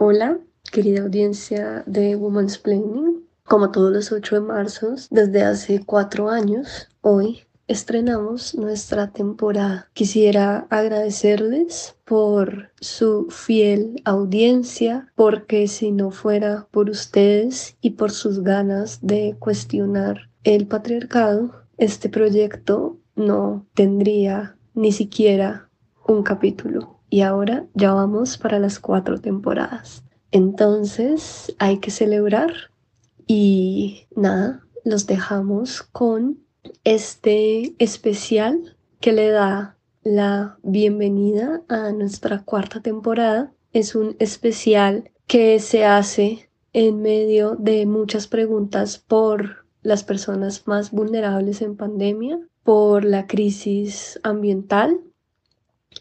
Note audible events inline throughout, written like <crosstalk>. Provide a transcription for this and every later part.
Hola, querida audiencia de Woman's Planning. Como todos los 8 de marzo, desde hace cuatro años, hoy estrenamos nuestra temporada. Quisiera agradecerles por su fiel audiencia, porque si no fuera por ustedes y por sus ganas de cuestionar el patriarcado, este proyecto no tendría ni siquiera un capítulo. Y ahora ya vamos para las cuatro temporadas. Entonces hay que celebrar y nada, los dejamos con este especial que le da la bienvenida a nuestra cuarta temporada. Es un especial que se hace en medio de muchas preguntas por las personas más vulnerables en pandemia, por la crisis ambiental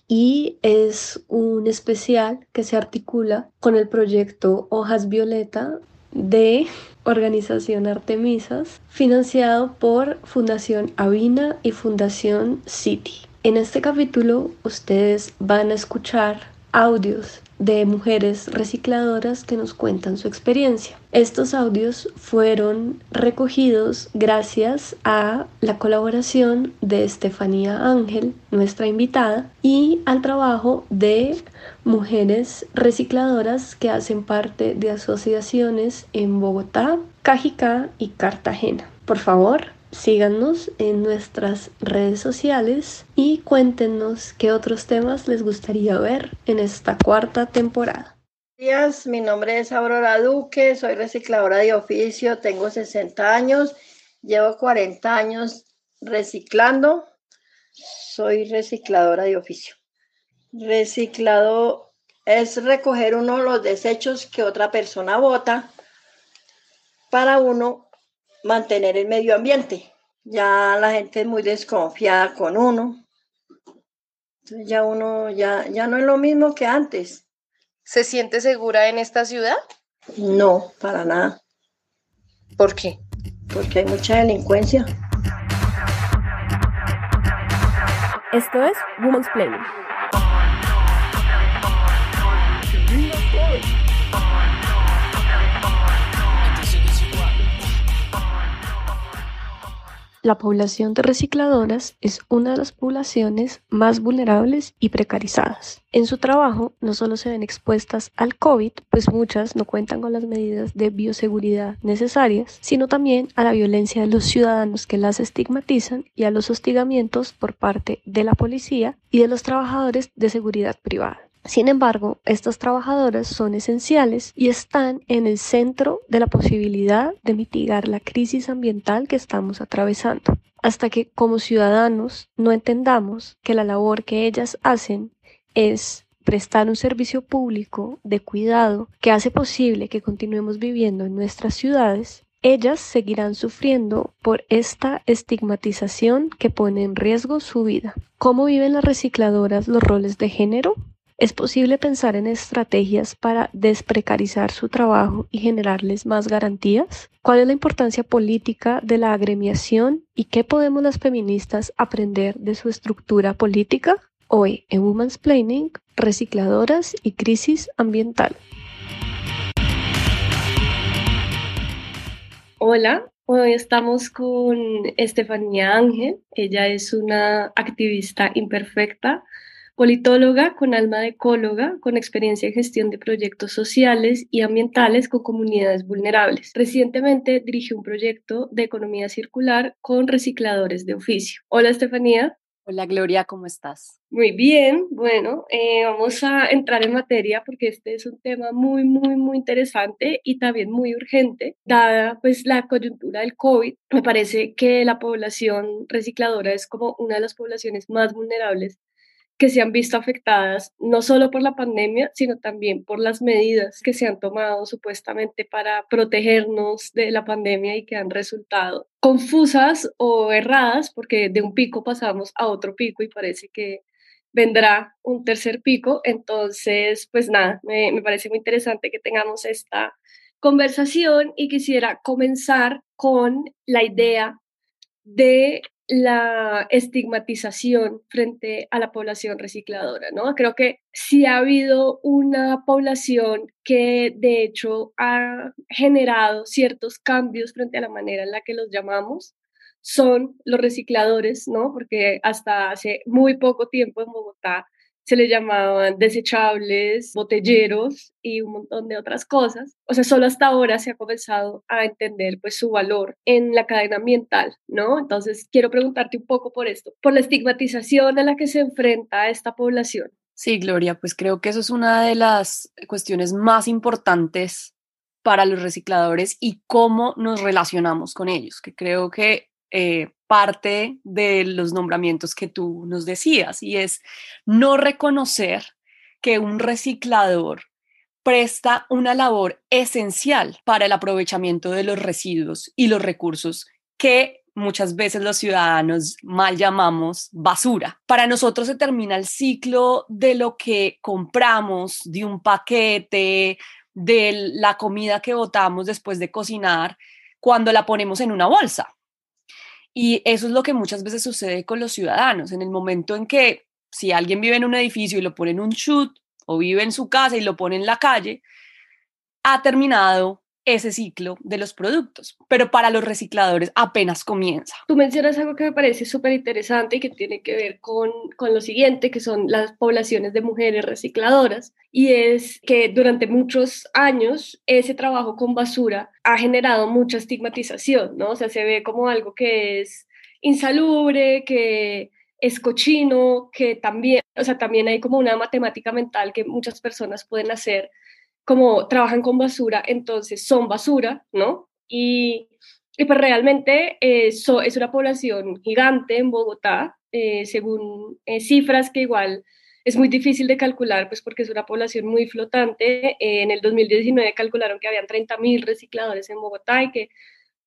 y es un especial que se articula con el proyecto Hojas Violeta de Organización Artemisas, financiado por Fundación Avina y Fundación City. En este capítulo ustedes van a escuchar audios de mujeres recicladoras que nos cuentan su experiencia. Estos audios fueron recogidos gracias a la colaboración de Estefanía Ángel, nuestra invitada, y al trabajo de mujeres recicladoras que hacen parte de asociaciones en Bogotá, Cajicá y Cartagena. Por favor, síganos en nuestras redes sociales y cuéntenos qué otros temas les gustaría ver en esta cuarta temporada. Buenos días, mi nombre es Aurora Duque, soy recicladora de oficio, tengo 60 años, llevo 40 años reciclando, soy recicladora de oficio. Reciclado es recoger uno de los desechos que otra persona bota para uno mantener el medio ambiente. Ya la gente es muy desconfiada con uno. Entonces ya uno ya, ya no es lo mismo que antes. ¿Se siente segura en esta ciudad? No, para nada. ¿Por qué? Porque hay mucha delincuencia. Esto es Women's Planning. La población de recicladoras es una de las poblaciones más vulnerables y precarizadas. En su trabajo no solo se ven expuestas al COVID, pues muchas no cuentan con las medidas de bioseguridad necesarias, sino también a la violencia de los ciudadanos que las estigmatizan y a los hostigamientos por parte de la policía y de los trabajadores de seguridad privada. Sin embargo, estas trabajadoras son esenciales y están en el centro de la posibilidad de mitigar la crisis ambiental que estamos atravesando. Hasta que como ciudadanos no entendamos que la labor que ellas hacen es prestar un servicio público de cuidado que hace posible que continuemos viviendo en nuestras ciudades, ellas seguirán sufriendo por esta estigmatización que pone en riesgo su vida. ¿Cómo viven las recicladoras los roles de género? ¿Es posible pensar en estrategias para desprecarizar su trabajo y generarles más garantías? ¿Cuál es la importancia política de la agremiación y qué podemos las feministas aprender de su estructura política? Hoy en Women's Planning, recicladoras y crisis ambiental. Hola, hoy estamos con Estefanía Ángel. Ella es una activista imperfecta politóloga con alma de ecóloga, con experiencia en gestión de proyectos sociales y ambientales con comunidades vulnerables. Recientemente dirigió un proyecto de economía circular con recicladores de oficio. Hola Estefanía. Hola Gloria, ¿cómo estás? Muy bien, bueno, eh, vamos a entrar en materia porque este es un tema muy, muy, muy interesante y también muy urgente, dada pues la coyuntura del COVID. Me parece que la población recicladora es como una de las poblaciones más vulnerables que se han visto afectadas no solo por la pandemia, sino también por las medidas que se han tomado supuestamente para protegernos de la pandemia y que han resultado confusas o erradas, porque de un pico pasamos a otro pico y parece que vendrá un tercer pico. Entonces, pues nada, me, me parece muy interesante que tengamos esta conversación y quisiera comenzar con la idea de la estigmatización frente a la población recicladora, ¿no? Creo que sí ha habido una población que de hecho ha generado ciertos cambios frente a la manera en la que los llamamos, son los recicladores, ¿no? Porque hasta hace muy poco tiempo en Bogotá se le llamaban desechables, botelleros y un montón de otras cosas. O sea, solo hasta ahora se ha comenzado a entender pues su valor en la cadena ambiental, ¿no? Entonces, quiero preguntarte un poco por esto, por la estigmatización a la que se enfrenta esta población. Sí, Gloria, pues creo que eso es una de las cuestiones más importantes para los recicladores y cómo nos relacionamos con ellos, que creo que eh, parte de los nombramientos que tú nos decías y es no reconocer que un reciclador presta una labor esencial para el aprovechamiento de los residuos y los recursos que muchas veces los ciudadanos mal llamamos basura. Para nosotros se termina el ciclo de lo que compramos, de un paquete, de la comida que botamos después de cocinar, cuando la ponemos en una bolsa. Y eso es lo que muchas veces sucede con los ciudadanos. En el momento en que si alguien vive en un edificio y lo pone en un chut o vive en su casa y lo pone en la calle, ha terminado ese ciclo de los productos, pero para los recicladores apenas comienza. Tú mencionas algo que me parece súper interesante y que tiene que ver con, con, lo siguiente, que son las poblaciones de mujeres recicladoras, y es que durante muchos años ese trabajo con basura ha generado mucha estigmatización, ¿no? O sea, se ve como algo que es insalubre, que es cochino, que también, o sea, también hay como una matemática mental que muchas personas pueden hacer como trabajan con basura, entonces son basura, ¿no? Y, y pues realmente eso es una población gigante en Bogotá, eh, según eh, cifras que igual es muy difícil de calcular, pues porque es una población muy flotante. en el 2019 calcularon que habían 30.000 recicladores en Bogotá y que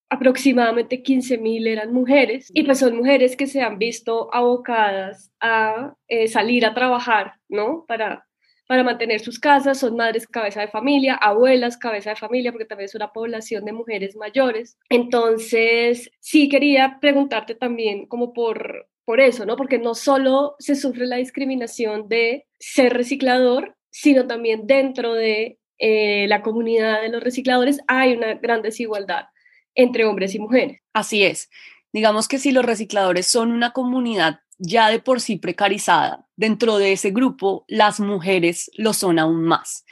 aproximadamente 15.000 eran mujeres y pues son mujeres que se han visto abocadas a eh, salir a trabajar, ¿no? Para para mantener sus casas, son madres cabeza de familia, abuelas cabeza de familia, porque también es una población de mujeres mayores. Entonces, sí quería preguntarte también como por, por eso, ¿no? Porque no solo se sufre la discriminación de ser reciclador, sino también dentro de eh, la comunidad de los recicladores hay una gran desigualdad entre hombres y mujeres. Así es. Digamos que si los recicladores son una comunidad ya de por sí precarizada, dentro de ese grupo las mujeres lo son aún más.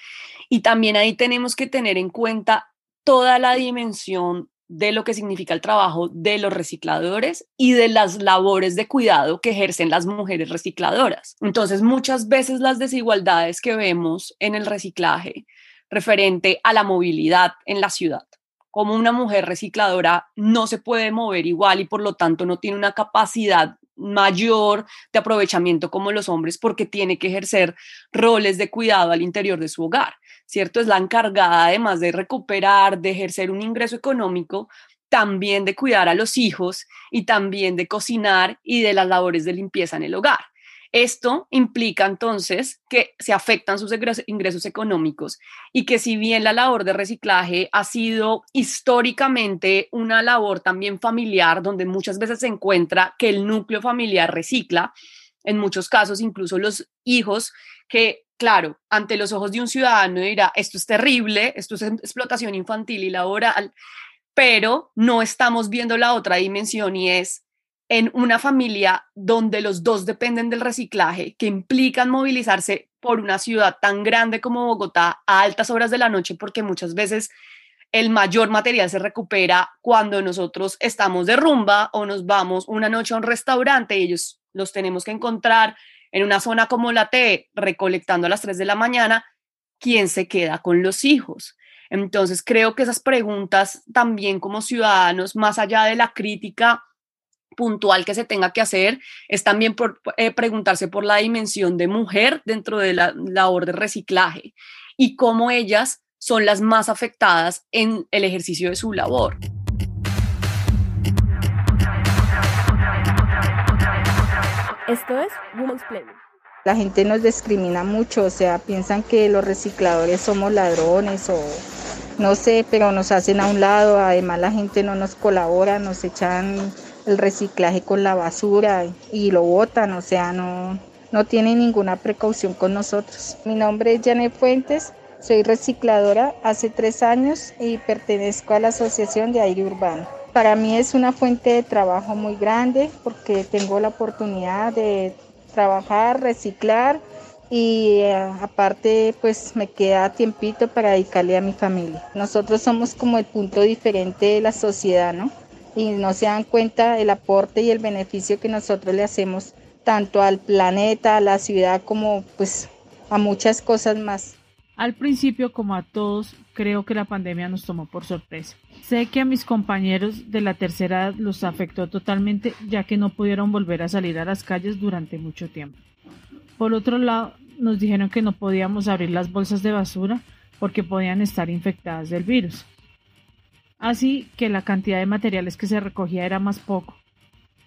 Y también ahí tenemos que tener en cuenta toda la dimensión de lo que significa el trabajo de los recicladores y de las labores de cuidado que ejercen las mujeres recicladoras. Entonces, muchas veces las desigualdades que vemos en el reciclaje referente a la movilidad en la ciudad, como una mujer recicladora no se puede mover igual y por lo tanto no tiene una capacidad mayor de aprovechamiento como los hombres porque tiene que ejercer roles de cuidado al interior de su hogar, ¿cierto? Es la encargada además de recuperar, de ejercer un ingreso económico, también de cuidar a los hijos y también de cocinar y de las labores de limpieza en el hogar. Esto implica entonces que se afectan sus ingresos económicos y que si bien la labor de reciclaje ha sido históricamente una labor también familiar, donde muchas veces se encuentra que el núcleo familiar recicla, en muchos casos incluso los hijos que claro, ante los ojos de un ciudadano dirá, esto es terrible, esto es explotación infantil y laboral, pero no estamos viendo la otra dimensión y es en una familia donde los dos dependen del reciclaje, que implican movilizarse por una ciudad tan grande como Bogotá a altas horas de la noche, porque muchas veces el mayor material se recupera cuando nosotros estamos de rumba o nos vamos una noche a un restaurante y ellos los tenemos que encontrar en una zona como la T, recolectando a las 3 de la mañana, ¿quién se queda con los hijos? Entonces creo que esas preguntas también como ciudadanos, más allá de la crítica puntual que se tenga que hacer es también por, eh, preguntarse por la dimensión de mujer dentro de la labor de reciclaje y cómo ellas son las más afectadas en el ejercicio de su labor. Esto es Women's Play. La gente nos discrimina mucho, o sea, piensan que los recicladores somos ladrones o no sé, pero nos hacen a un lado, además la gente no nos colabora, nos echan el reciclaje con la basura y lo botan, o sea, no, no tienen ninguna precaución con nosotros. Mi nombre es Janet Fuentes, soy recicladora hace tres años y pertenezco a la Asociación de Aire Urbano. Para mí es una fuente de trabajo muy grande porque tengo la oportunidad de trabajar, reciclar y eh, aparte pues me queda tiempito para dedicarle a mi familia. Nosotros somos como el punto diferente de la sociedad, ¿no? Y no se dan cuenta el aporte y el beneficio que nosotros le hacemos tanto al planeta, a la ciudad como pues a muchas cosas más. Al principio, como a todos, creo que la pandemia nos tomó por sorpresa. Sé que a mis compañeros de la tercera edad los afectó totalmente ya que no pudieron volver a salir a las calles durante mucho tiempo. Por otro lado, nos dijeron que no podíamos abrir las bolsas de basura porque podían estar infectadas del virus. Así que la cantidad de materiales que se recogía era más poco.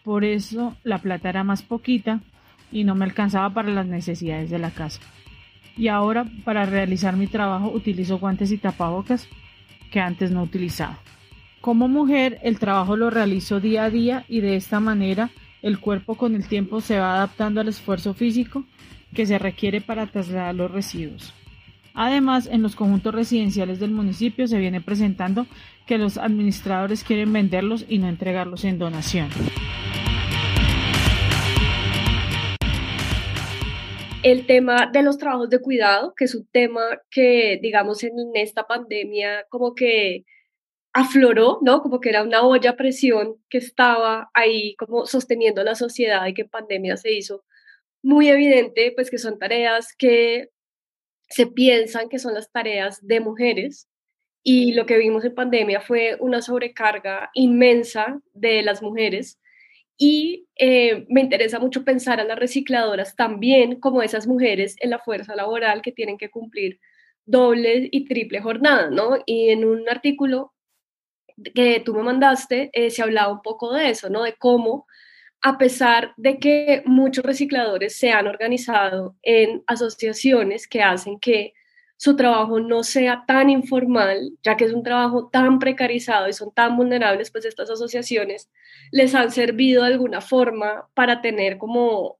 Por eso la plata era más poquita y no me alcanzaba para las necesidades de la casa. Y ahora para realizar mi trabajo utilizo guantes y tapabocas que antes no utilizaba. Como mujer el trabajo lo realizo día a día y de esta manera el cuerpo con el tiempo se va adaptando al esfuerzo físico que se requiere para trasladar los residuos. Además, en los conjuntos residenciales del municipio se viene presentando que los administradores quieren venderlos y no entregarlos en donación. El tema de los trabajos de cuidado, que es un tema que, digamos, en esta pandemia como que afloró, ¿no? Como que era una olla a presión que estaba ahí como sosteniendo la sociedad y que en pandemia se hizo muy evidente, pues que son tareas que se piensan que son las tareas de mujeres y lo que vimos en pandemia fue una sobrecarga inmensa de las mujeres y eh, me interesa mucho pensar a las recicladoras también como esas mujeres en la fuerza laboral que tienen que cumplir doble y triple jornada, ¿no? Y en un artículo que tú me mandaste eh, se hablaba un poco de eso, ¿no? De cómo a pesar de que muchos recicladores se han organizado en asociaciones que hacen que su trabajo no sea tan informal, ya que es un trabajo tan precarizado y son tan vulnerables, pues estas asociaciones les han servido de alguna forma para tener como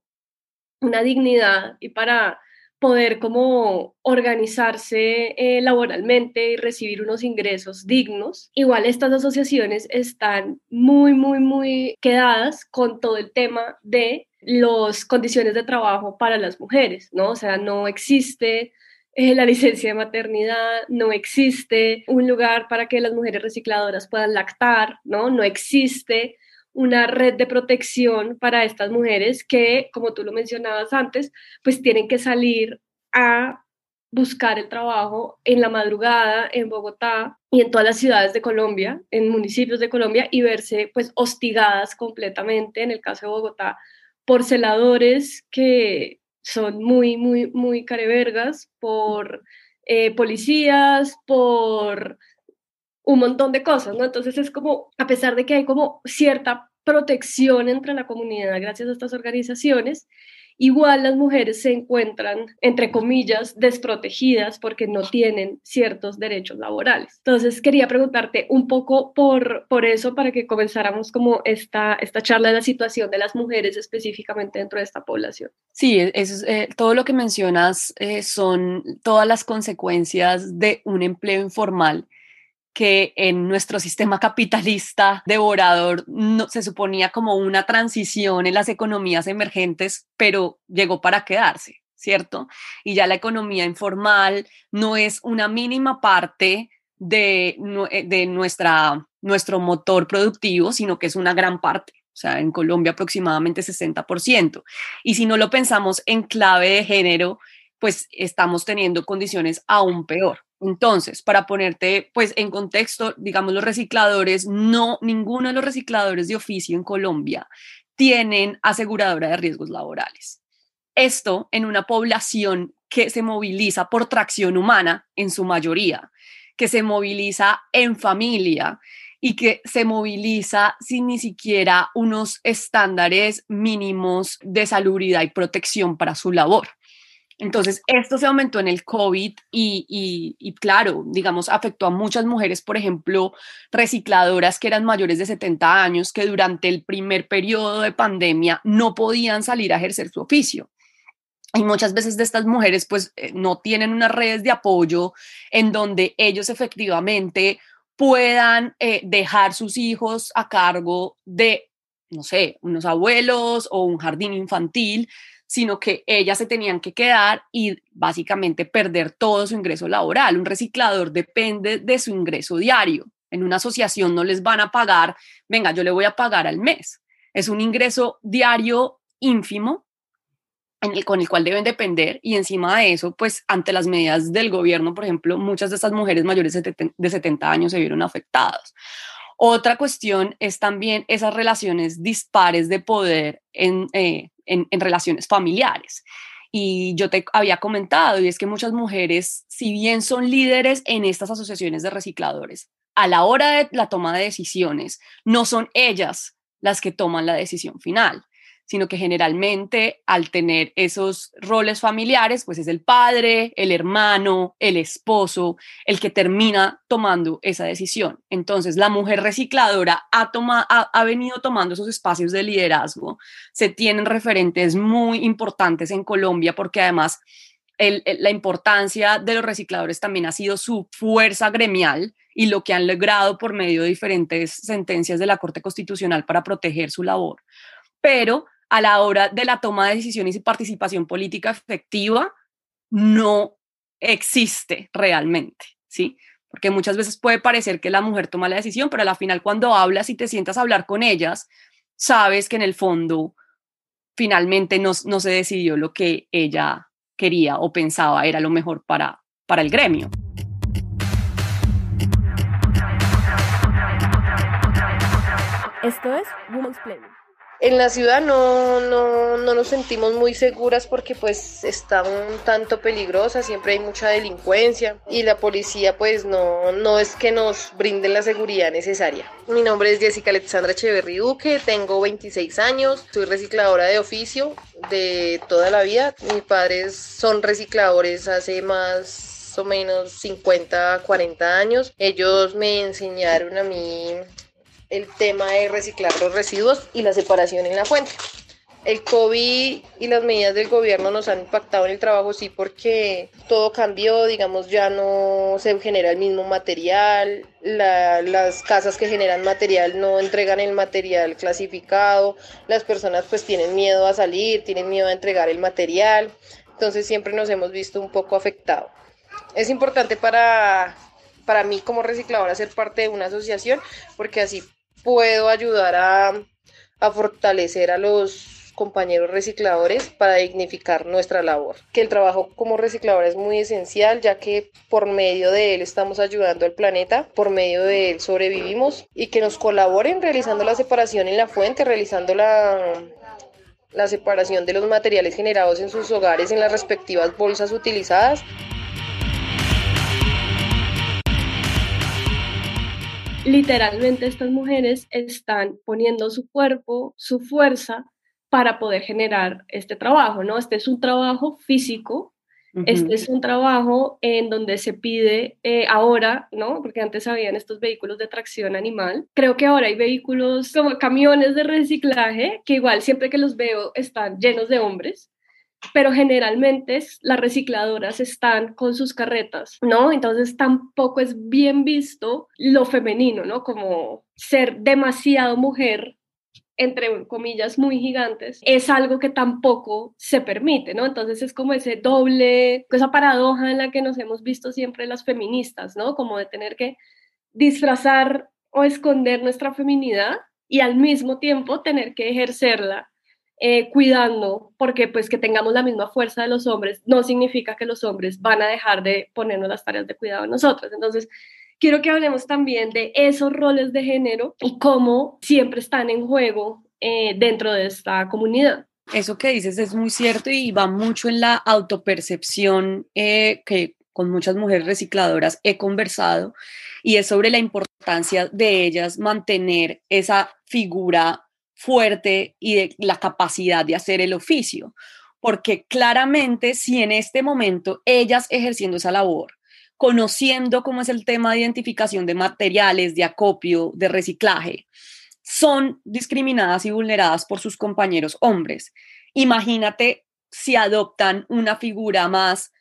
una dignidad y para poder como organizarse eh, laboralmente y recibir unos ingresos dignos. Igual estas asociaciones están muy, muy, muy quedadas con todo el tema de las condiciones de trabajo para las mujeres, ¿no? O sea, no existe eh, la licencia de maternidad, no existe un lugar para que las mujeres recicladoras puedan lactar, ¿no? No existe una red de protección para estas mujeres que, como tú lo mencionabas antes, pues tienen que salir a buscar el trabajo en la madrugada en Bogotá y en todas las ciudades de Colombia, en municipios de Colombia y verse pues hostigadas completamente, en el caso de Bogotá, por celadores que son muy, muy, muy carevergas, por eh, policías, por un montón de cosas, ¿no? Entonces es como, a pesar de que hay como cierta protección entre la comunidad gracias a estas organizaciones, igual las mujeres se encuentran, entre comillas, desprotegidas porque no tienen ciertos derechos laborales. Entonces quería preguntarte un poco por, por eso, para que comenzáramos como esta, esta charla de la situación de las mujeres específicamente dentro de esta población. Sí, es, eh, todo lo que mencionas eh, son todas las consecuencias de un empleo informal que en nuestro sistema capitalista devorador no, se suponía como una transición en las economías emergentes, pero llegó para quedarse, ¿cierto? Y ya la economía informal no es una mínima parte de, eh, de nuestra, nuestro motor productivo, sino que es una gran parte. O sea, en Colombia aproximadamente 60%. Y si no lo pensamos en clave de género, pues estamos teniendo condiciones aún peor. Entonces, para ponerte pues en contexto, digamos los recicladores, no ninguno de los recicladores de oficio en Colombia tienen aseguradora de riesgos laborales. Esto en una población que se moviliza por tracción humana en su mayoría, que se moviliza en familia y que se moviliza sin ni siquiera unos estándares mínimos de salubridad y protección para su labor. Entonces, esto se aumentó en el COVID y, y, claro, digamos, afectó a muchas mujeres, por ejemplo, recicladoras que eran mayores de 70 años, que durante el primer periodo de pandemia no podían salir a ejercer su oficio. Y muchas veces de estas mujeres pues eh, no tienen unas redes de apoyo en donde ellos efectivamente puedan eh, dejar sus hijos a cargo de, no sé, unos abuelos o un jardín infantil, sino que ellas se tenían que quedar y básicamente perder todo su ingreso laboral. Un reciclador depende de su ingreso diario. En una asociación no les van a pagar, venga, yo le voy a pagar al mes. Es un ingreso diario ínfimo con el cual deben depender y encima de eso, pues ante las medidas del gobierno, por ejemplo, muchas de estas mujeres mayores de 70 años se vieron afectadas. Otra cuestión es también esas relaciones dispares de poder en, eh, en, relaciones familiares. Y yo te había comentado, y es que muchas mujeres, si bien son líderes en estas asociaciones de recicladores, a la hora de la toma de decisiones, no son ellas las que toman la decisión final sino que generalmente al tener esos roles familiares, pues es el padre, el hermano, el esposo, el que termina tomando esa decisión. Entonces, la mujer recicladora ha, ha, venido tomando esos espacios de liderazgo. Se tienen referentes muy importantes en Colombia porque además la importancia de los recicladores también ha sido su fuerza gremial y lo que han logrado por medio de diferentes sentencias de la Corte Constitucional para proteger su labor. Pero a la hora de la toma de decisiones y participación política efectiva no existe realmente, ¿sí? Porque muchas veces puede parecer que la mujer toma la decisión, pero a la final cuando hablas y te sientas a hablar con ellas, sabes que en el fondo finalmente no, se decidió lo que ella quería o pensaba era lo mejor para, el gremio. Esto es Women's Play en la ciudad no, no, no, nos sentimos muy seguras porque pues está un tanto peligrosa, siempre hay mucha delincuencia y la policía pues no, no es que nos brinden la seguridad necesaria. Mi nombre es Jessica Alexandra Echeverri Duque, tengo 26 años, soy recicladora de oficio de toda la vida. Mis padres son recicladores hace más o menos 50, 40 años. Ellos me enseñaron a mí el tema de reciclar los residuos y la separación en la fuente. El COVID y las medidas del gobierno nos han impactado en el trabajo, sí, porque todo cambió, digamos, ya no se genera el mismo material, las casas que generan material no entregan el material clasificado, las personas pues tienen miedo a salir, tienen miedo a entregar el material, entonces siempre nos hemos visto un poco afectados. Es importante para, para mí como recicladora ser parte de una asociación, porque así puedo ayudar a, fortalecer a los compañeros recicladores para dignificar nuestra labor. Que el trabajo como reciclador es muy esencial ya que por medio de él estamos ayudando al planeta, por medio de él sobrevivimos y que nos colaboren realizando la separación en la fuente, realizando la, la separación de los materiales generados en sus hogares en las respectivas bolsas utilizadas. Literalmente estas mujeres están poniendo su cuerpo, su fuerza para poder generar este trabajo, ¿no? Este es un trabajo físico, este es un trabajo en donde se pide eh, ahora, ¿no? Porque antes habían estos vehículos de tracción animal. Creo que ahora hay vehículos como camiones de reciclaje que igual siempre que los veo están llenos de hombres pero generalmente las recicladoras están con sus carretas, ¿no? Entonces tampoco es bien visto lo femenino, ¿no? Como ser demasiado mujer entre comillas muy gigantes, es algo que tampoco se permite, ¿no? Entonces es como ese doble, esa paradoja en la que nos hemos visto siempre las feministas, ¿no? Como de tener que disfrazar o esconder nuestra feminidad y al mismo tiempo tener que ejercerla eh, cuidando, porque pues que tengamos la misma fuerza de los hombres no significa que los hombres van a dejar de ponernos las tareas de cuidado a nosotros. Entonces, quiero que hablemos también de esos roles de género y cómo siempre están en juego eh, dentro de esta comunidad. Eso que dices es muy cierto y va mucho en la autopercepción eh, que con muchas mujeres recicladoras he conversado y es sobre la importancia de ellas mantener esa figura fuerte y de la capacidad de hacer el oficio, porque claramente si en este momento ellas ejerciendo esa labor, conociendo cómo es el tema de identificación de materiales, de acopio, de reciclaje, son discriminadas y vulneradas por sus compañeros hombres. Imagínate si adoptan una figura más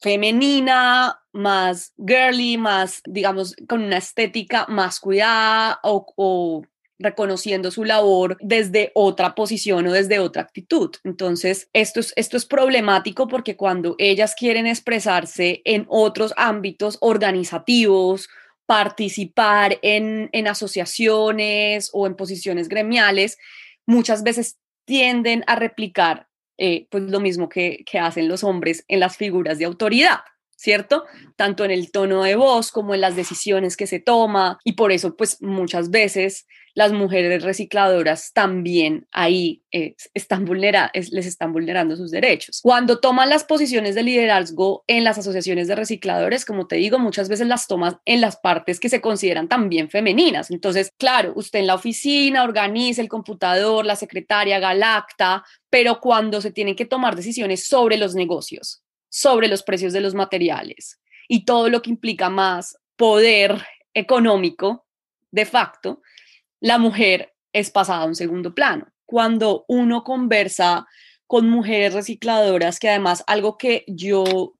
femenina, más girly, más, digamos, con una estética más cuidada o, reconociendo su labor desde otra posición o desde otra actitud. Entonces, esto es, esto es problemático porque cuando ellas quieren expresarse en otros ámbitos organizativos, participar en, en asociaciones o en posiciones gremiales, muchas veces tienden a replicar eh, pues lo mismo que, que hacen los hombres en las figuras de autoridad. ¿cierto? Tanto en el tono de voz como en las decisiones que se toma y por eso pues muchas veces las mujeres recicladoras también ahí eh, están vulnera les están vulnerando sus derechos. Cuando toman las posiciones de liderazgo en las asociaciones de recicladores, como te digo, muchas veces las toman en las partes que se consideran también femeninas. Entonces, claro, usted en la oficina organiza el computador, la secretaria, galacta, pero cuando se tienen que tomar decisiones sobre los negocios, sobre los precios de los materiales y todo lo que implica más poder económico, de facto, la mujer es pasada a un segundo plano. Cuando uno conversa con mujeres recicladoras, que además algo que yo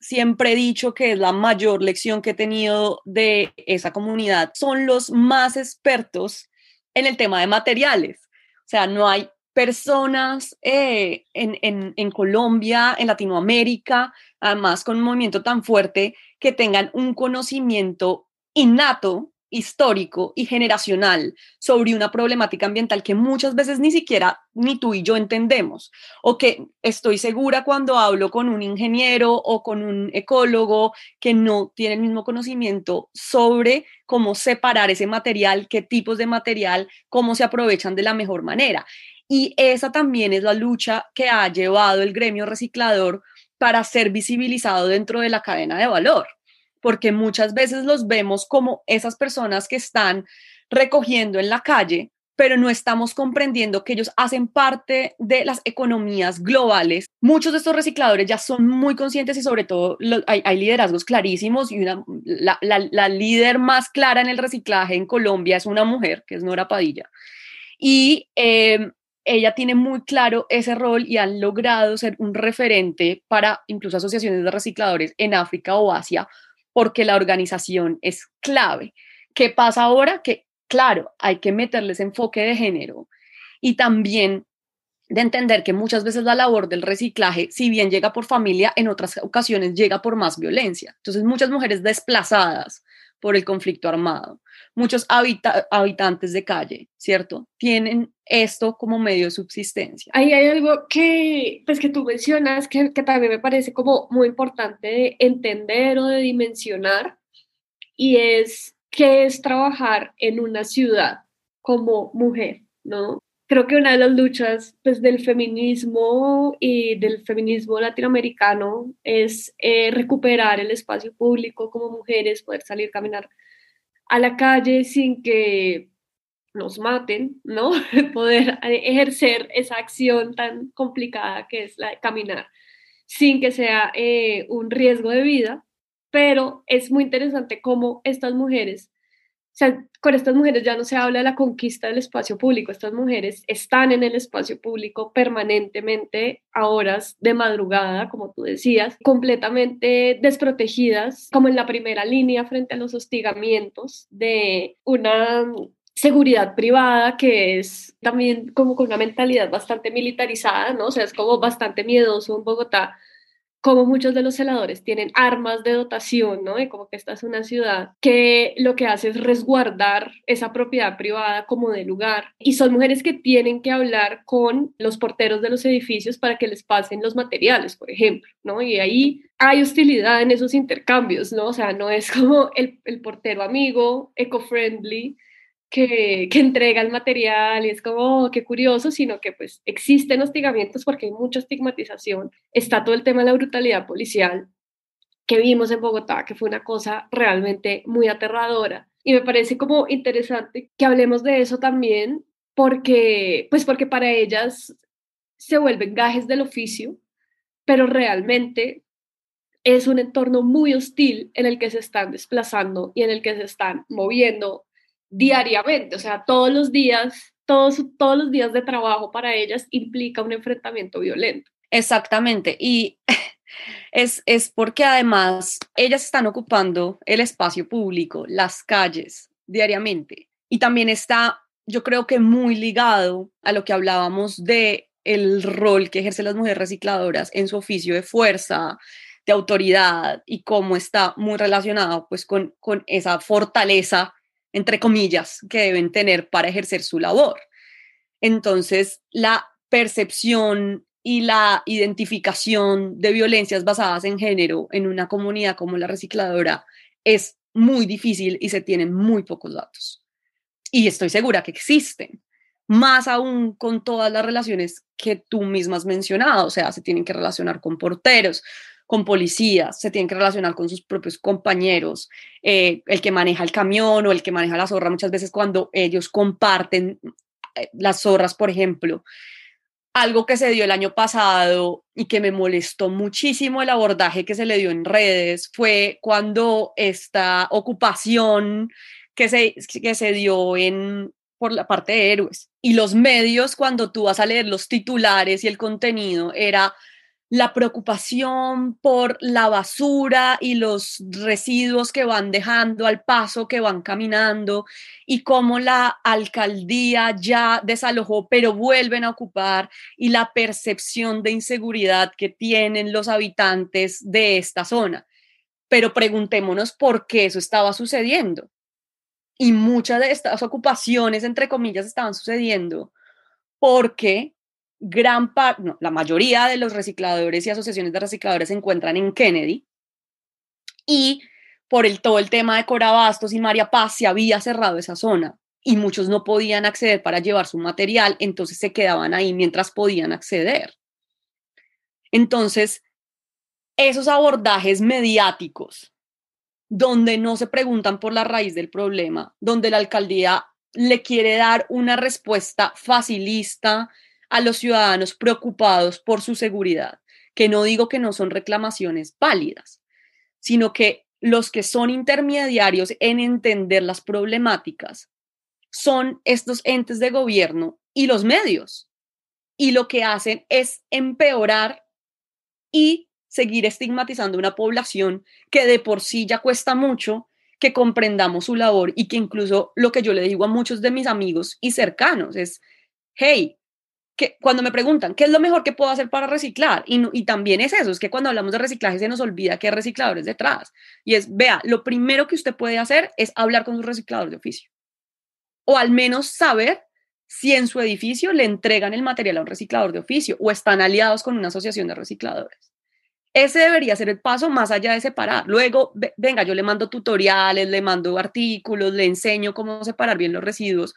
siempre he dicho que es la mayor lección que he tenido de esa comunidad, son los más expertos en el tema de materiales. O sea, no hay personas eh, en, en, Colombia, en Latinoamérica, además con un movimiento tan fuerte, que tengan un conocimiento innato, histórico y generacional sobre una problemática ambiental que muchas veces ni siquiera ni tú y yo entendemos, o que estoy segura cuando hablo con un ingeniero o con un ecólogo que no tiene el mismo conocimiento sobre cómo separar ese material, qué tipos de material, cómo se aprovechan de la mejor manera. Y esa también es la lucha que ha llevado el gremio reciclador para ser visibilizado dentro de la cadena de valor, porque muchas veces los vemos como esas personas que están recogiendo en la calle, pero no estamos comprendiendo que ellos hacen parte de las economías globales. Muchos de estos recicladores ya son muy conscientes y sobre todo hay, liderazgos clarísimos y una, la, líder más clara en el reciclaje en Colombia es una mujer, que es Nora Padilla. Y eh, ella tiene muy claro ese rol y han logrado ser un referente para incluso asociaciones de recicladores en África o Asia, porque la organización es clave. ¿Qué pasa ahora? Que, claro, hay que meterles enfoque de género y también de entender que muchas veces la labor del reciclaje, si bien llega por familia, en otras ocasiones llega por más violencia. Entonces, muchas mujeres desplazadas por el conflicto armado. Muchos habitantes de calle, ¿cierto? Tienen esto como medio de subsistencia. Ahí hay algo que, pues, que tú mencionas que, que también me parece como muy importante de entender o de dimensionar y es qué es trabajar en una ciudad como mujer, ¿no? creo que una de las luchas pues, del feminismo y del feminismo latinoamericano es eh, recuperar el espacio público como mujeres, poder salir a caminar a la calle sin que nos maten, ¿no? <laughs> poder ejercer esa acción tan complicada que es la de caminar sin que sea eh, un riesgo de vida, pero es muy interesante cómo estas mujeres o sea, con estas mujeres ya no se habla de la conquista del espacio público, estas mujeres están en el espacio público permanentemente a horas de madrugada, como tú decías, completamente desprotegidas, como en la primera línea frente a los hostigamientos de una seguridad privada que es también como con una mentalidad bastante militarizada, ¿no? O sea, es como bastante miedoso en Bogotá como muchos de los celadores tienen armas de dotación, ¿no? Y como que esta es una ciudad que lo que hace es resguardar esa propiedad privada como de lugar. Y son mujeres que tienen que hablar con los porteros de los edificios para que les pasen los materiales, por ejemplo, ¿no? Y ahí hay hostilidad en esos intercambios, ¿no? O sea, no es como el, el portero amigo, eco-friendly, que, entrega el material y es como, oh, qué curioso, sino que pues existen hostigamientos porque hay mucha estigmatización. Está todo el tema de la brutalidad policial que vimos en Bogotá, que fue una cosa realmente muy aterradora. Y me parece como interesante que hablemos de eso también, porque, pues porque para ellas se vuelven gajes del oficio, pero realmente es un entorno muy hostil en el que se están desplazando y en el que se están moviendo diariamente, o sea, todos los días, todos, todos los días de trabajo para ellas implica un enfrentamiento violento. Exactamente, y <laughs> es, es porque además ellas están ocupando el espacio público, las calles, diariamente, y también está, yo creo que muy ligado a lo que hablábamos de el rol que ejercen las mujeres recicladoras en su oficio de fuerza, de autoridad y cómo está muy relacionado pues con, con esa fortaleza, entre comillas, que deben tener para ejercer su labor. Entonces, la percepción y la identificación de violencias basadas en género en una comunidad como la recicladora es muy difícil y se tienen muy pocos datos. Y estoy segura que existen, más aún con todas las relaciones que tú misma has mencionado, o sea, se tienen que relacionar con porteros, con policías, se tienen que relacionar con sus propios compañeros, eh, el que maneja el camión o el que maneja la zorra, muchas veces cuando ellos comparten eh, las zorras, por ejemplo. Algo que se dio el año pasado y que me molestó muchísimo el abordaje que se le dio en redes fue cuando esta ocupación que se, que se dio en, por la parte de héroes. Y los medios, cuando tú vas a leer los titulares y el contenido, era la preocupación por la basura y los residuos que van dejando al paso que van caminando y cómo la alcaldía ya desalojó, pero vuelven a ocupar y la percepción de inseguridad que tienen los habitantes de esta zona. Pero preguntémonos por qué eso estaba sucediendo. Y muchas de estas ocupaciones, entre comillas, estaban sucediendo porque gran parte, no, la mayoría de los recicladores y asociaciones de recicladores se encuentran en Kennedy y por el, todo el tema de Corabastos y María Paz se había cerrado esa zona y muchos no podían acceder para llevar su material, entonces se quedaban ahí mientras podían acceder. Entonces, esos abordajes mediáticos, donde no se preguntan por la raíz del problema, donde la alcaldía le quiere dar una respuesta facilista, a los ciudadanos preocupados por su seguridad, que no digo que no son reclamaciones válidas, sino que los que son intermediarios en entender las problemáticas son estos entes de gobierno y los medios. Y lo que hacen es empeorar y seguir estigmatizando una población que de por sí ya cuesta mucho que comprendamos su labor y que incluso lo que yo le digo a muchos de mis amigos y cercanos es, hey, que cuando me preguntan, ¿qué es lo mejor que puedo hacer para reciclar? Y, y también es eso, es que cuando hablamos de reciclaje se nos olvida que hay recicladores detrás. Y es, vea, lo primero que usted puede hacer es hablar con su reciclador de oficio. O al menos saber si en su edificio le entregan el material a un reciclador de oficio o están aliados con una asociación de recicladores. Ese debería ser el paso más allá de separar. Luego, venga, yo le mando tutoriales, le mando artículos, le enseño cómo separar bien los residuos,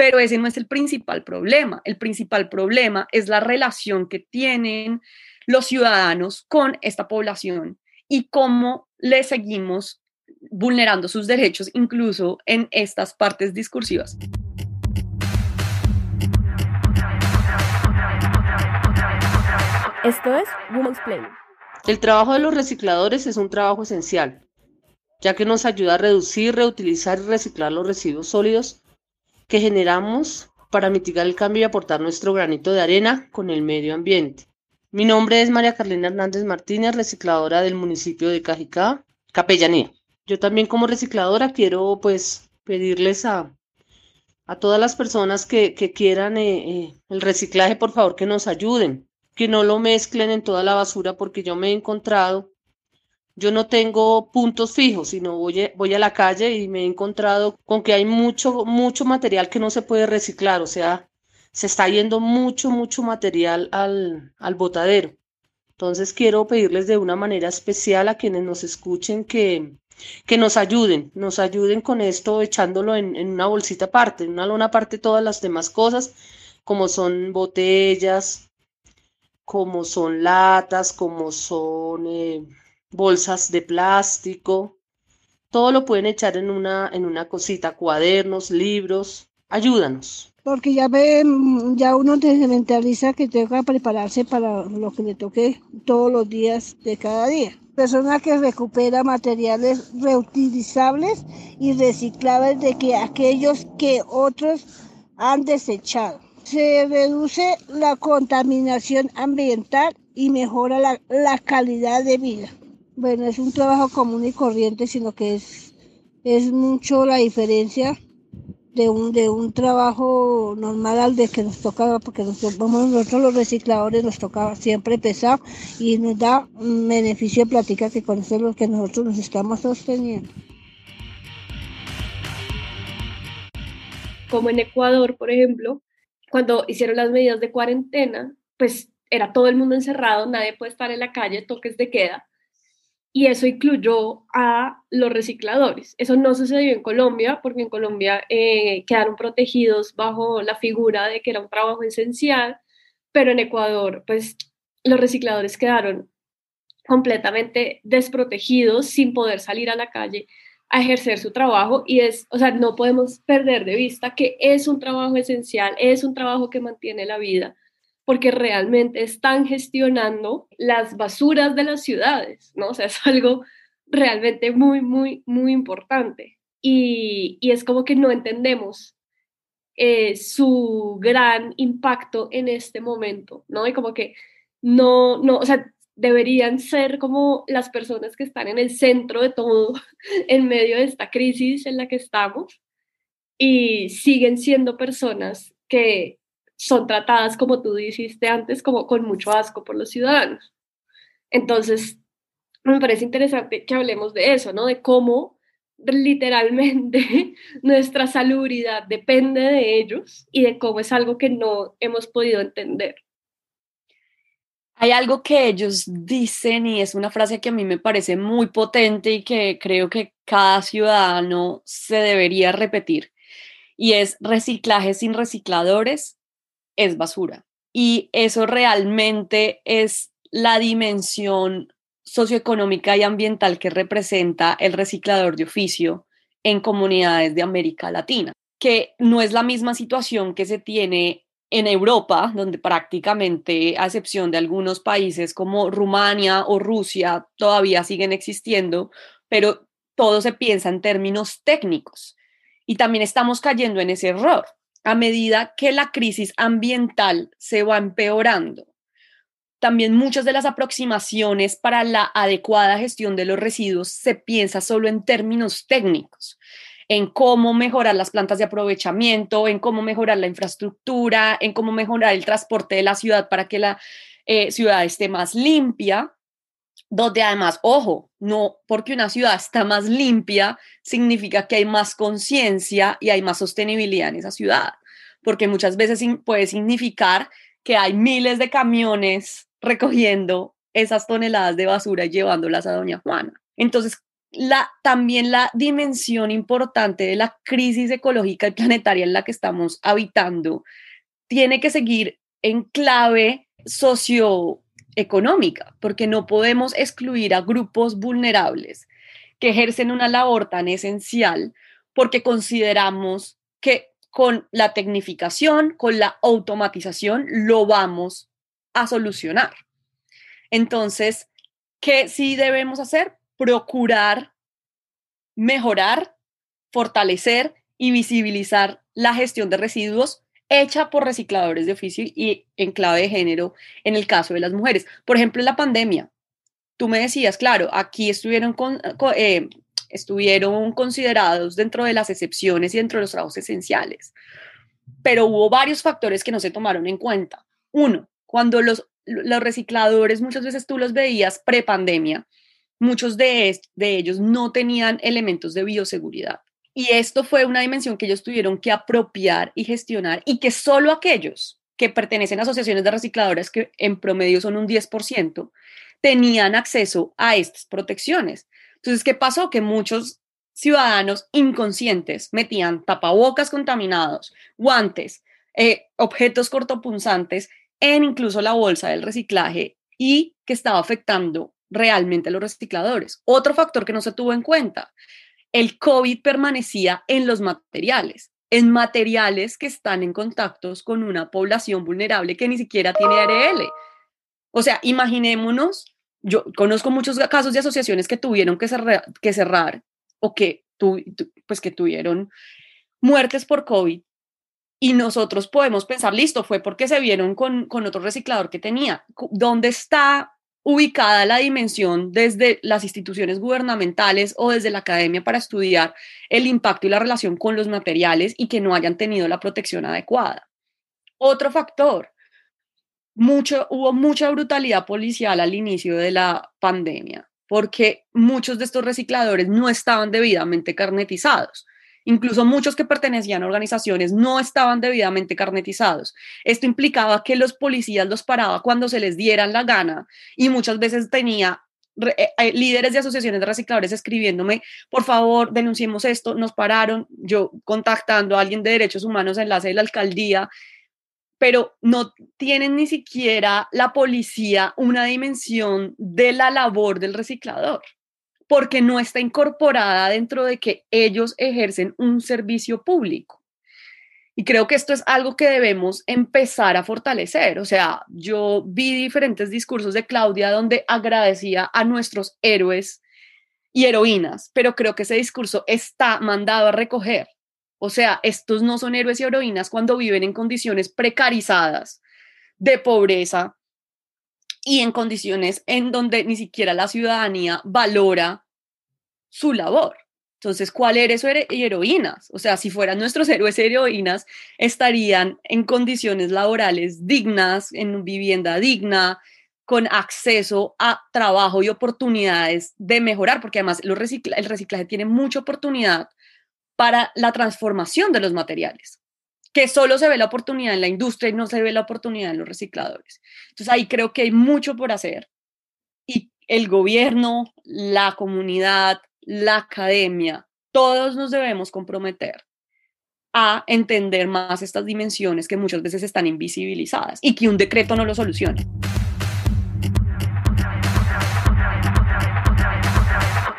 pero ese no es el principal problema. El principal problema es la relación que tienen los ciudadanos con esta población y cómo le seguimos vulnerando sus derechos incluso en estas partes discursivas. Esto es Women's Play. El trabajo de los recicladores es un trabajo esencial, ya que nos ayuda a reducir, reutilizar y reciclar los residuos sólidos que generamos para mitigar el cambio y aportar nuestro granito de arena con el medio ambiente. Mi nombre es María Carlina Hernández Martínez, recicladora del municipio de Cajicá, Capellanía. Yo también como recicladora quiero pues pedirles a, a todas las personas que, quieran eh, eh, el reciclaje, por favor, que nos ayuden, que no lo mezclen en toda la basura porque yo me he encontrado yo no tengo puntos fijos, sino voy a, voy a la calle y me he encontrado con que hay mucho, mucho material que no se puede reciclar, o sea, se está yendo mucho, mucho material al, al botadero. Entonces quiero pedirles de una manera especial a quienes nos escuchen que, que nos ayuden, nos ayuden con esto echándolo en, en, una bolsita aparte, en una lona aparte todas las demás cosas, como son botellas, como son latas, como son eh, bolsas de plástico, todo lo pueden echar en una, en una cosita, cuadernos, libros, ayúdanos. porque ya ve, ya uno se mentaliza que tenga que prepararse para lo que le toque todos los días de cada día. Persona que recupera materiales reutilizables y reciclables de que aquellos que otros han desechado. Se reduce la contaminación ambiental y mejora la, la calidad de vida. Bueno, es un trabajo común y corriente, sino que es, es mucho la diferencia de un, de un trabajo normal al de que nos tocaba, porque nosotros, nosotros los recicladores nos tocaba siempre pesar y nos da beneficio de plática que con eso es lo que nosotros nos estamos sosteniendo. Como en Ecuador, por ejemplo, cuando hicieron las medidas de cuarentena, pues era todo el mundo encerrado, nadie puede estar en la calle, toques de queda y eso incluyó a los recicladores. Eso no sucedió en Colombia, porque en Colombia eh, quedaron protegidos bajo la figura de que era un trabajo esencial, pero en Ecuador, pues los recicladores quedaron completamente desprotegidos, sin poder salir a la calle a ejercer su trabajo y es, o sea, no podemos perder de vista que es un trabajo esencial, es un trabajo que mantiene la vida porque realmente están gestionando las basuras de las ciudades, ¿no? O sea, es algo realmente muy, muy, muy importante. Y, y es como que no entendemos eh, su gran impacto en este momento, ¿no? Y como que no, no, o sea, deberían ser como las personas que están en el centro de todo <laughs> en medio de esta crisis en la que estamos y siguen siendo personas que son tratadas, como tú dijiste antes, como con mucho asco por los ciudadanos. Entonces, me parece interesante que hablemos de eso, ¿no? De cómo literalmente <laughs> nuestra salubridad depende de ellos y de cómo es algo que no hemos podido entender. Hay algo que ellos dicen y es una frase que a mí me parece muy potente y que creo que cada ciudadano se debería repetir y es reciclaje sin recicladores es basura. Y eso realmente es la dimensión socioeconómica y ambiental que representa el reciclador de oficio en comunidades de América Latina, que no es la misma situación que se tiene en Europa, donde prácticamente, a excepción de algunos países como Rumania o Rusia, todavía siguen existiendo, pero todo se piensa en términos técnicos. Y también estamos cayendo en ese error a medida que la crisis ambiental se va empeorando. También muchas de las aproximaciones para la adecuada gestión de los residuos se piensa solo en términos técnicos, en cómo mejorar las plantas de aprovechamiento, en cómo mejorar la infraestructura, en cómo mejorar el transporte de la ciudad para que la eh, ciudad esté más limpia, donde además, ojo, no porque una ciudad está más limpia significa que hay más conciencia y hay más sostenibilidad en esa ciudad, porque muchas veces puede significar que hay miles de camiones recogiendo esas toneladas de basura y llevándolas a Doña Juana. Entonces, la, también la dimensión importante de la crisis ecológica y planetaria en la que estamos habitando tiene que seguir en clave socio económica, porque no podemos excluir a grupos vulnerables que ejercen una labor tan esencial porque consideramos que con la tecnificación, con la automatización, lo vamos a solucionar. Entonces, ¿qué sí debemos hacer? Procurar mejorar, fortalecer y visibilizar la gestión de residuos hecha por recicladores de oficio y en clave de género en el caso de las mujeres. Por ejemplo, en la pandemia, tú me decías, claro, aquí estuvieron, eh, estuvieron considerados dentro de las excepciones y dentro de los trabajos esenciales, pero hubo varios factores que no se tomaron en cuenta. Uno, cuando los, los recicladores, muchas veces tú los veías pre-pandemia, muchos de, de ellos no tenían elementos de bioseguridad. Y esto fue una dimensión que ellos tuvieron que apropiar y gestionar y que solo aquellos que pertenecen a asociaciones de recicladores, que en promedio son un 10%, tenían acceso a estas protecciones. Entonces, ¿qué pasó? Que muchos ciudadanos inconscientes metían tapabocas contaminados, guantes, eh, objetos cortopunzantes en incluso la bolsa del reciclaje y que estaba afectando realmente a los recicladores. Otro factor que no se tuvo en cuenta, el COVID permanecía en los materiales. en materiales que están en contactos con una población vulnerable que ni siquiera tiene ARL. O sea, imaginémonos, yo conozco muchos casos de asociaciones que tuvieron que, cerrar, o que, pues que tuvieron muertes por COVID y nosotros podemos pensar, listo, fue porque se vieron con, con otro reciclador que tenía. ¿Dónde está ubicada la dimensión desde las instituciones gubernamentales o desde la academia para estudiar el impacto y la relación con los materiales y que no hayan tenido la protección adecuada. Otro factor, mucho, hubo mucha brutalidad policial al inicio de la pandemia porque muchos de estos recicladores no estaban debidamente carnetizados. Incluso muchos que pertenecían a organizaciones no estaban debidamente carnetizados. Esto implicaba que los policías los paraba cuando se les dieran la gana y muchas veces tenía eh, eh, líderes de asociaciones de recicladores escribiéndome, por favor, denunciemos esto, nos pararon, yo contactando a alguien de derechos humanos en la sede de la alcaldía, pero no tienen ni siquiera la policía una dimensión de la labor del reciclador porque no está incorporada dentro de que ellos ejercen un servicio público. Y creo que esto es algo que debemos empezar a fortalecer. O sea, yo vi diferentes discursos de Claudia donde agradecía a nuestros héroes y heroínas, pero creo que ese discurso está mandado a recoger. O sea, estos no son héroes y heroínas cuando viven en condiciones precarizadas de pobreza, y en condiciones en donde ni siquiera la ciudadanía valora su labor. Entonces, ¿cuál eres heroínas? O sea, si fueran nuestros héroes heroínas, estarían en condiciones laborales dignas, en vivienda digna, con acceso a trabajo y oportunidades de mejorar, porque además el reciclaje tiene mucha oportunidad para la transformación de los materiales que solo se ve la oportunidad en la industria y no se ve la oportunidad en los recicladores. Entonces ahí creo que hay mucho por hacer y el gobierno, la comunidad, la academia, todos nos debemos comprometer a entender más estas dimensiones que muchas veces están invisibilizadas y que un decreto no lo solucione.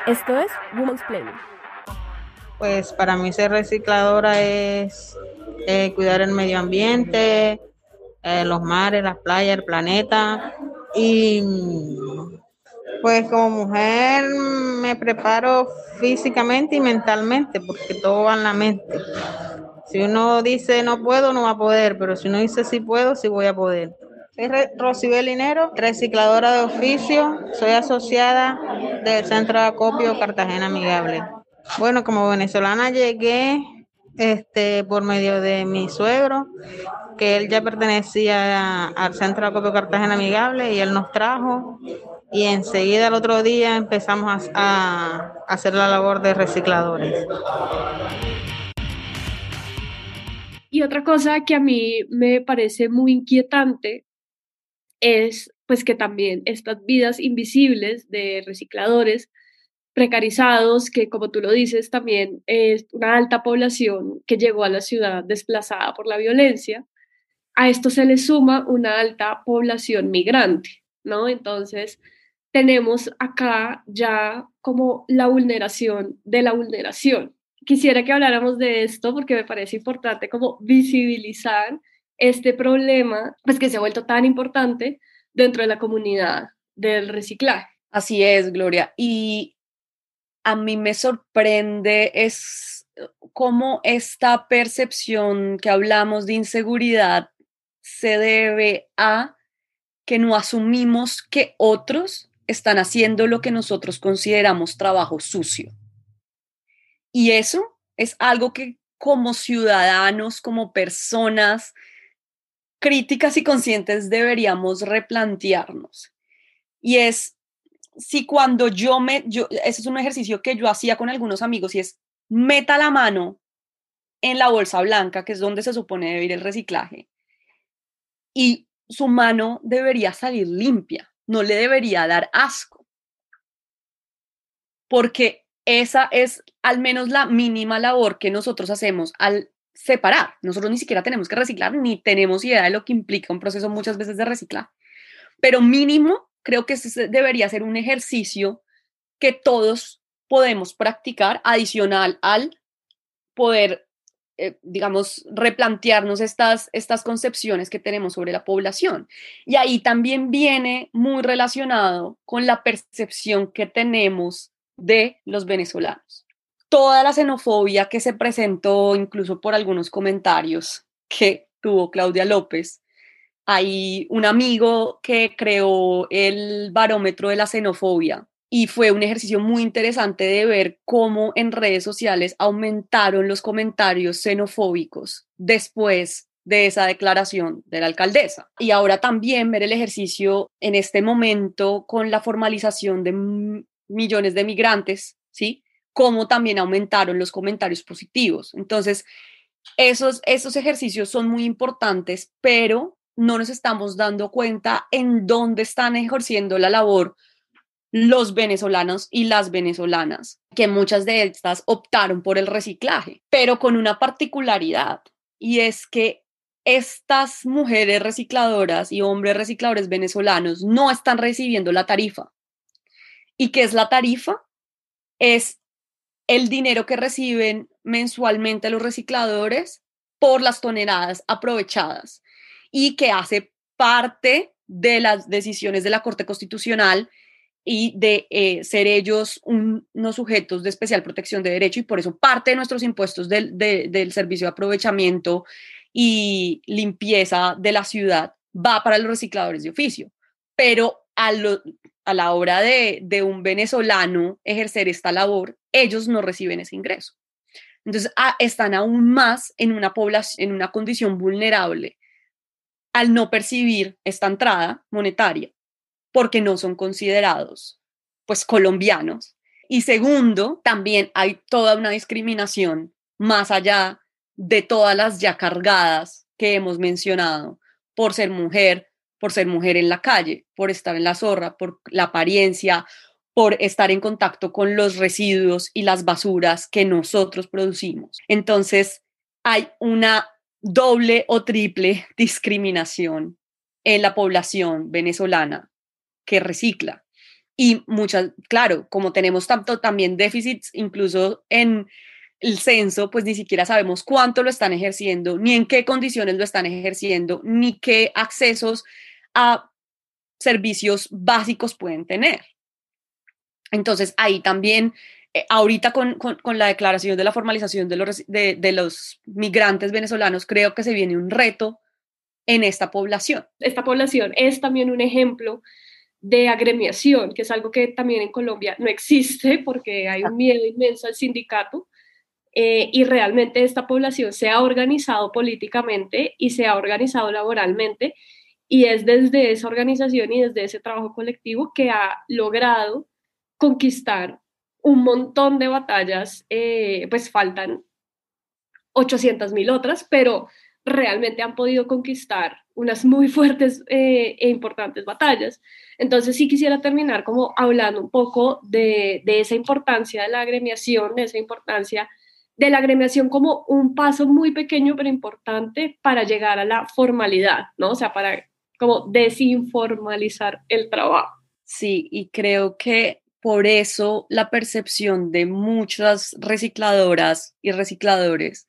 Esto es Women's Planning. Pues para mí ser recicladora es eh, cuidar el medio ambiente, eh, los mares, las playas, el planeta. Y pues como mujer me preparo físicamente y mentalmente, porque todo va en la mente. Si uno dice no puedo, no va a poder, pero si uno dice sí puedo, sí voy a poder. Soy Rocibel Linero, recicladora de oficio, soy asociada del Centro de Acopio Cartagena Amigable. Bueno, como venezolana llegué este, por medio de mi suegro, que él ya pertenecía al Centro de Acopio Cartagena Amigable y él nos trajo y enseguida el otro día empezamos a, a hacer la labor de recicladores. Y otra cosa que a mí me parece muy inquietante es pues que también estas vidas invisibles de recicladores precarizados, que como tú lo dices, también es una alta población que llegó a la ciudad desplazada por la violencia. A esto se le suma una alta población migrante, ¿no? Entonces, tenemos acá ya como la vulneración de la vulneración. Quisiera que habláramos de esto porque me parece importante como visibilizar este problema, pues que se ha vuelto tan importante dentro de la comunidad del reciclaje. Así es, Gloria. Y a mí me sorprende es eh, cómo esta percepción que hablamos de inseguridad se debe a que no asumimos que otros están haciendo lo que nosotros consideramos trabajo sucio. Y eso es algo que como ciudadanos, como personas críticas y conscientes deberíamos replantearnos. Y es si cuando yo me, yo, ese es un ejercicio que yo hacía con algunos amigos y es meta la mano en la bolsa blanca, que es donde se supone debe ir el reciclaje, y su mano debería salir limpia, no le debería dar asco, porque esa es al menos la mínima labor que nosotros hacemos al separar. Nosotros ni siquiera tenemos que reciclar, ni tenemos idea de lo que implica un proceso muchas veces de reciclaje, pero mínimo creo que ese debería ser un ejercicio que todos podemos practicar adicional al poder eh, digamos, replantearnos estas, estas concepciones que tenemos sobre la población. Y ahí también viene muy relacionado con la percepción que tenemos de los venezolanos. Toda la xenofobia que se presentó, incluso por algunos comentarios que tuvo Claudia López, hay un amigo que creó el barómetro de la xenofobia y fue un ejercicio muy interesante de ver cómo en redes sociales aumentaron los comentarios xenofóbicos después de esa declaración de la alcaldesa. Y ahora también ver el ejercicio en este momento con la formalización de millones de migrantes, ¿sí? Cómo también aumentaron los comentarios positivos. Entonces, esos, esos ejercicios son muy importantes, pero no nos estamos dando cuenta en dónde están ejerciendo la labor los venezolanos y las venezolanas, que muchas de estas optaron por el reciclaje, pero con una particularidad, y es que estas mujeres recicladoras y hombres recicladores venezolanos no están recibiendo la tarifa. ¿Y qué es la tarifa? Es el dinero que reciben mensualmente los recicladores por las toneladas aprovechadas y que hace parte de las decisiones de la Corte Constitucional y de eh, ser ellos unos sujetos de especial protección de derecho y por eso parte de nuestros impuestos del, del servicio de aprovechamiento y limpieza de la ciudad va para los recicladores de oficio. Pero a, a la hora de, de, un venezolano ejercer esta labor, ellos no reciben ese ingreso. Entonces ah, están aún más en una población, en una condición vulnerable al no percibir esta entrada monetaria porque no son considerados pues colombianos. Y segundo, también hay toda una discriminación más allá de todas las ya cargadas que hemos mencionado por ser mujer, por ser mujer en la calle, por estar en la zorra, por la apariencia, por estar en contacto con los residuos y las basuras que nosotros producimos. Entonces, hay una doble o triple discriminación en la población venezolana que recicla. Y muchas, claro, como tenemos tanto también déficits, incluso en el censo, pues ni siquiera sabemos cuánto lo están ejerciendo, ni en qué condiciones lo están ejerciendo, ni qué accesos a servicios básicos pueden tener. Entonces, ahí también, eh, ahorita con, con, la declaración de la formalización de los, de, los migrantes venezolanos, creo que se viene un reto en esta población. Esta población es también un ejemplo de agremiación, que es algo que también en Colombia no existe porque hay un miedo inmenso al sindicato. Eh, y realmente esta población se ha organizado políticamente y se ha organizado laboralmente y es desde esa organización y desde ese trabajo colectivo que ha logrado conquistar un montón de batallas, eh, pues faltan 800 mil otras, pero realmente han podido conquistar unas muy fuertes eh, e importantes batallas. Entonces sí quisiera terminar como hablando un poco de, de, esa importancia de la agremiación, de esa importancia de la agremiación como un paso muy pequeño pero importante para llegar a la formalidad, ¿no? O sea, para como desinformalizar el trabajo. Sí, y creo que por eso la percepción de muchas recicladoras y recicladores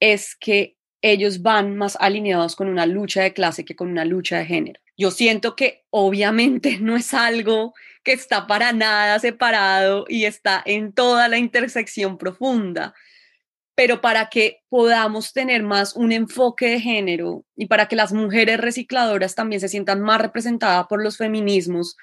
es que ellos van más alineados con una lucha de clase que con una lucha de género. Yo siento que obviamente <laughs> no es algo que está para nada separado y está en toda la intersección profunda, pero para que podamos tener más un enfoque de género y para que las mujeres recicladoras también se sientan más representadas por los feminismos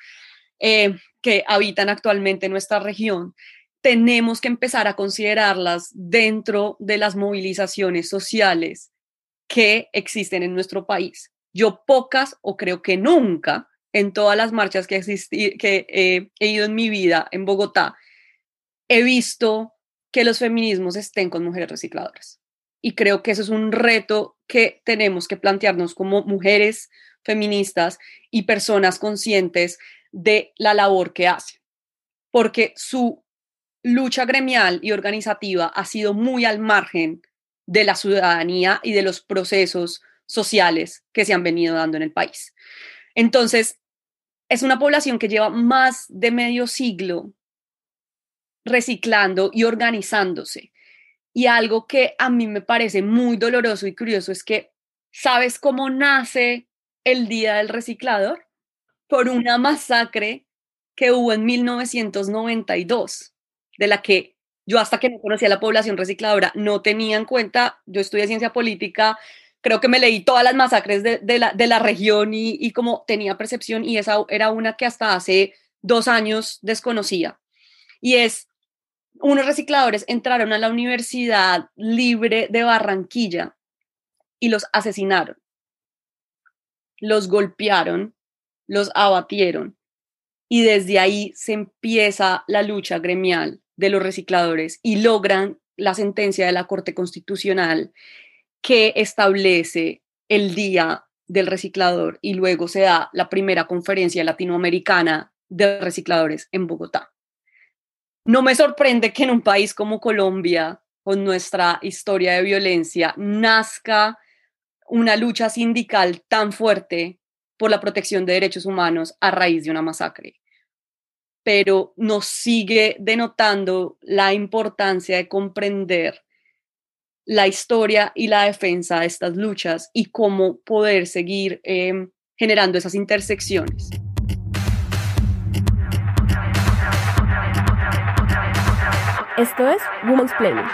eh, que habitan actualmente en nuestra región, tenemos que empezar a considerarlas dentro de las movilizaciones sociales que existen en nuestro país. Yo pocas o creo que nunca en todas las marchas que, que he ido en mi vida en Bogotá, he visto que los feminismos estén con mujeres recicladoras. Y creo que eso es un reto que tenemos que plantearnos como mujeres feministas y personas conscientes de la labor que hacen. Porque su lucha gremial y organizativa ha sido muy al margen de la ciudadanía y de los procesos sociales que se han venido dando en el país. Entonces, es una población que lleva más de medio siglo reciclando y organizándose. Y algo que a mí me parece muy doloroso y curioso es que, ¿sabes cómo nace el Día del Reciclador? Por una masacre que hubo en 1992, de la que yo hasta que no conocía la población recicladora no tenía en cuenta, yo estudié ciencia política, creo que me leí todas las masacres de, la, de la, región y, y, como tenía percepción y esa era una que hasta hace dos años desconocía. Y es, unos recicladores entraron a la Universidad Libre de Barranquilla y los asesinaron, los golpearon, los abatieron y desde ahí se empieza la lucha gremial de los recicladores y logran la sentencia de la Corte Constitucional que establece el Día del Reciclador y luego se da la primera conferencia latinoamericana de recicladores en Bogotá. No me sorprende que en un país como Colombia, con nuestra historia de violencia, nazca una lucha sindical tan fuerte por la protección de derechos humanos a raíz de una masacre. Pero nos sigue denotando la importancia de comprender la historia y la defensa de estas luchas y cómo poder seguir em, generando esas intersecciones. Esto es Women's Planning.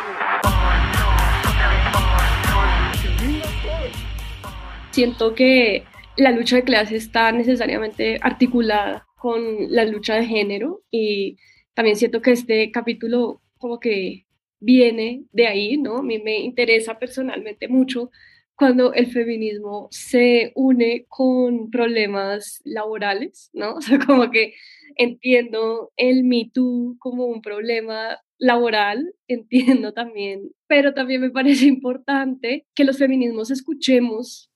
Siento que la lucha de clase está necesariamente articulada con la lucha de género y también siento que este capítulo como que viene de ahí, ¿no? A mí me interesa personalmente mucho cuando el feminismo se une con problemas laborales, ¿no? <laughs> O sea, como que entiendo el Me Too como un problema laboral, entiendo también, pero también me parece importante que los feminismos escuchemos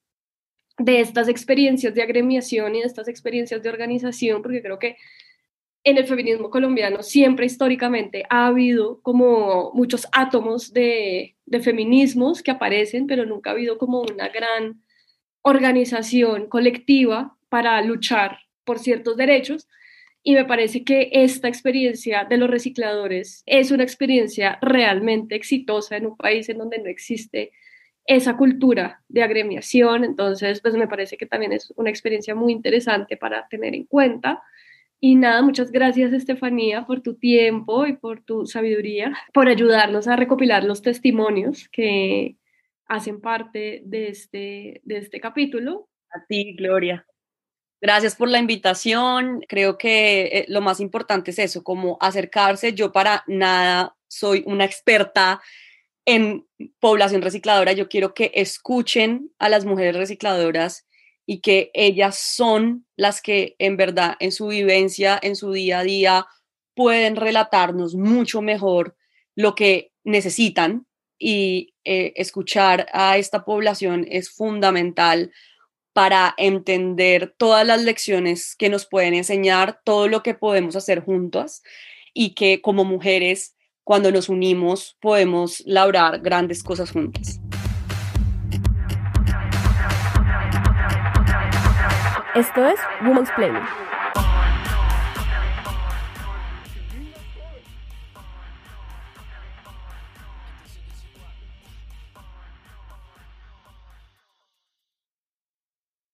de estas experiencias de agremiación y de estas experiencias de organización, porque creo que en el feminismo colombiano siempre históricamente ha habido como muchos átomos de, feminismos que aparecen, pero nunca ha habido como una gran organización colectiva para luchar por ciertos derechos. Y me parece que esta experiencia de los recicladores es una experiencia realmente exitosa en un país en donde no existe esa cultura de agremiación. Entonces, pues me parece que también es una experiencia muy interesante para tener en cuenta. Y nada, muchas gracias Estefanía por tu tiempo y por tu sabiduría, por ayudarnos a recopilar los testimonios que hacen parte de este, de este capítulo. A ti, Gloria. Gracias por la invitación. Creo que eh, lo más importante es eso, como acercarse. Yo para nada soy una experta en población recicladora. Yo quiero que escuchen a las mujeres recicladoras y que ellas son las que en verdad en su vivencia, en su día a día, pueden relatarnos mucho mejor lo que necesitan y eh, escuchar a esta población es fundamental para entender todas las lecciones que nos pueden enseñar, todo lo que podemos hacer juntas y que como mujeres, cuando nos unimos, podemos lograr grandes cosas juntas. Esto es Women's Planning.